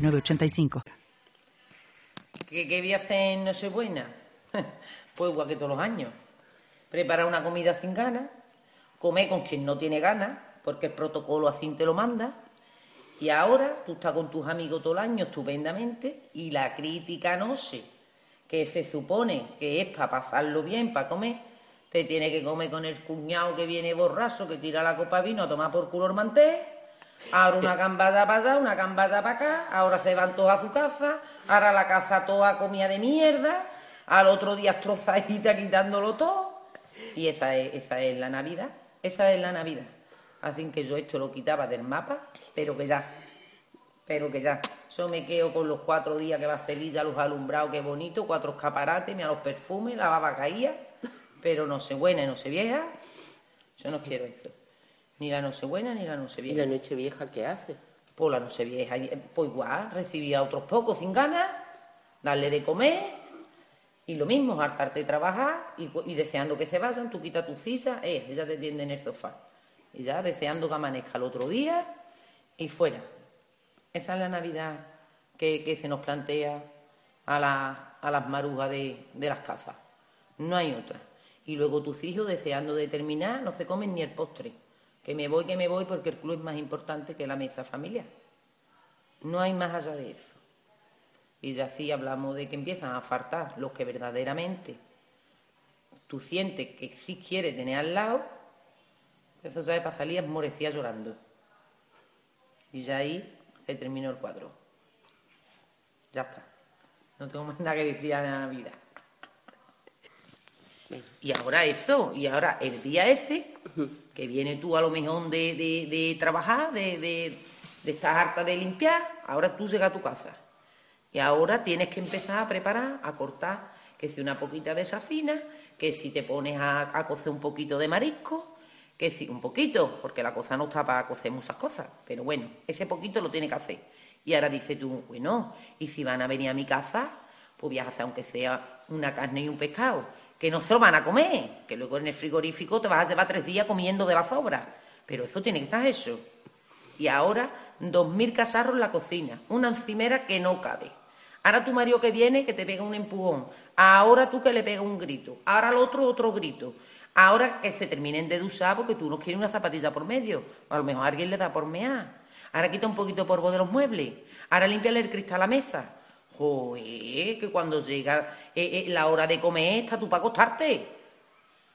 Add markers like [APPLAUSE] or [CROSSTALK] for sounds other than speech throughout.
985. ¿Qué, ¿Qué voy a hacer en Nochebuena? [LAUGHS] Pues igual que todos los años. Preparar una comida sin ganas, comer con quien no tiene ganas, porque el protocolo así te lo manda. Y ahora tú estás con tus amigos todo el año estupendamente y la crítica no sé, que se supone que es para pasarlo bien, para comer, te tiene que comer con el cuñado que viene borraso, que tira la copa de vino a tomar por culo el Ahora una cambada para allá, una cambada para acá, ahora se van todos a su casa, ahora la casa toda comida de mierda, al otro día trozadita quitándolo todo. Y esa es, esa es la Navidad, esa es la Navidad. Así que yo esto lo quitaba del mapa, pero que ya, pero que ya. Yo me quedo con los cuatro días que va a Sevilla, los alumbrados, qué bonito, cuatro escaparates, mira los perfumes, la baba caía, pero no se buena y no se vieja. Yo no quiero eso. Ni la Nochebuena ni la Nochevieja. ¿Y la Nochevieja qué hace? Pues la Nochevieja, pues igual, recibía a otros pocos sin ganas, darle de comer, y lo mismo, hartarte de trabajar y, deseando que se vayan, tú quitas tu silla, eh, ella te tiende en el sofá. Y ya deseando que amanezca el otro día y fuera. Esa es la Navidad que, se nos plantea a, a las marujas de, de las casas. No hay otra. Y luego tus hijos, deseando de terminar, no se comen ni el postre. Que me voy, que me voy porque el club es más importante que la mesa familiar. No hay más allá de eso. Y ya así hablamos de que empiezan a faltar los que verdaderamente tú sientes que sí quieres tener al lado, eso sabe para salir morecía llorando. Y ya ahí se terminó el cuadro. Ya está. No tengo más nada que decir a la vida. Y ahora eso, y ahora el día ese, que viene tú a lo mejor de, de, trabajar, de, de, estar harta de limpiar, ahora tú llegas a tu casa. Y ahora tienes que empezar a preparar, a cortar, que si una poquita de safina, que si te pones a, a cocer un poquito de marisco, que si un poquito, porque la cosa no está para cocer muchas cosas, pero bueno, ese poquito lo tiene que hacer. Y ahora dices tú, bueno, y si van a venir a mi casa, pues voy a hacer aunque sea una carne y un pescado que no se lo van a comer, que luego en el frigorífico te vas a llevar tres días comiendo de las sobras. Pero eso tiene que estar eso. Y ahora, dos mil casarros en la cocina, una encimera que no cabe. Ahora tu marido que viene que te pega un empujón. Ahora tú que le pega un grito. Ahora el otro otro grito. Ahora que se terminen de dusar porque tú no quieres una zapatilla por medio. a lo mejor alguien le da por mear. Ahora quita un poquito de polvo de los muebles. Ahora limpia el cristal a la mesa. Joder, que cuando llega eh, eh, la hora de comer está tú para acostarte.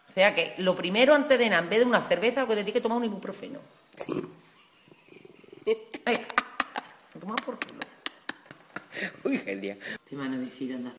O sea que lo primero antes de nada, en vez de una cerveza, lo que te tienes que tomar un ibuprofeno. Sí. [LAUGHS] Toma por culo. Uy, genial. Te van a decir, anda